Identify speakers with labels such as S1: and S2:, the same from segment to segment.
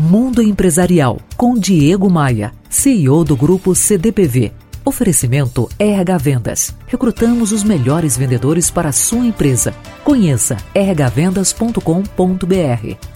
S1: Mundo Empresarial com Diego Maia, CEO do grupo CDPV. Oferecimento RH Vendas. Recrutamos os melhores vendedores para a sua empresa. Conheça rhvendas.com.br.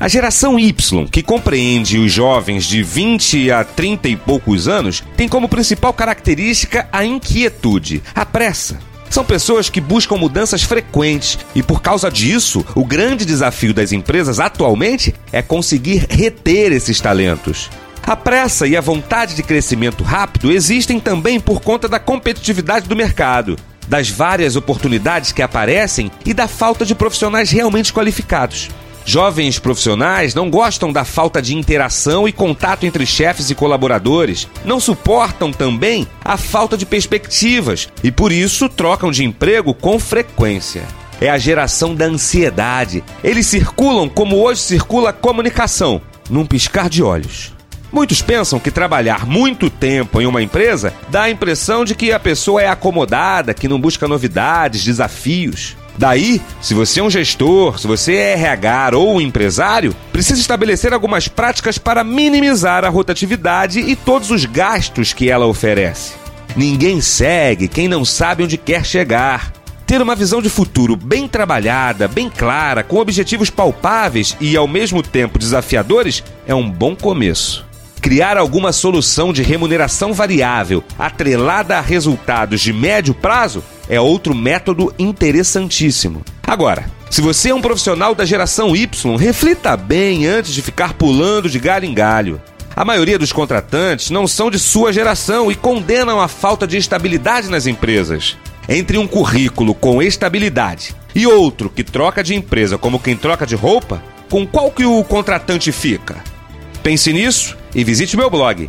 S2: A geração Y, que compreende os jovens de 20 a 30 e poucos anos, tem como principal característica a inquietude, a pressa. São pessoas que buscam mudanças frequentes e, por causa disso, o grande desafio das empresas atualmente é conseguir reter esses talentos. A pressa e a vontade de crescimento rápido existem também por conta da competitividade do mercado, das várias oportunidades que aparecem e da falta de profissionais realmente qualificados. Jovens profissionais não gostam da falta de interação e contato entre chefes e colaboradores, não suportam também a falta de perspectivas e por isso trocam de emprego com frequência. É a geração da ansiedade. Eles circulam como hoje circula a comunicação, num piscar de olhos. Muitos pensam que trabalhar muito tempo em uma empresa dá a impressão de que a pessoa é acomodada, que não busca novidades, desafios. Daí, se você é um gestor, se você é RH ou um empresário, precisa estabelecer algumas práticas para minimizar a rotatividade e todos os gastos que ela oferece. Ninguém segue quem não sabe onde quer chegar. Ter uma visão de futuro bem trabalhada, bem clara, com objetivos palpáveis e ao mesmo tempo desafiadores é um bom começo. Criar alguma solução de remuneração variável atrelada a resultados de médio prazo é outro método interessantíssimo. Agora, se você é um profissional da geração Y, reflita bem antes de ficar pulando de galho em galho. A maioria dos contratantes não são de sua geração e condenam a falta de estabilidade nas empresas. Entre um currículo com estabilidade e outro que troca de empresa como quem troca de roupa, com qual que o contratante fica? Pense nisso e visite meu blog.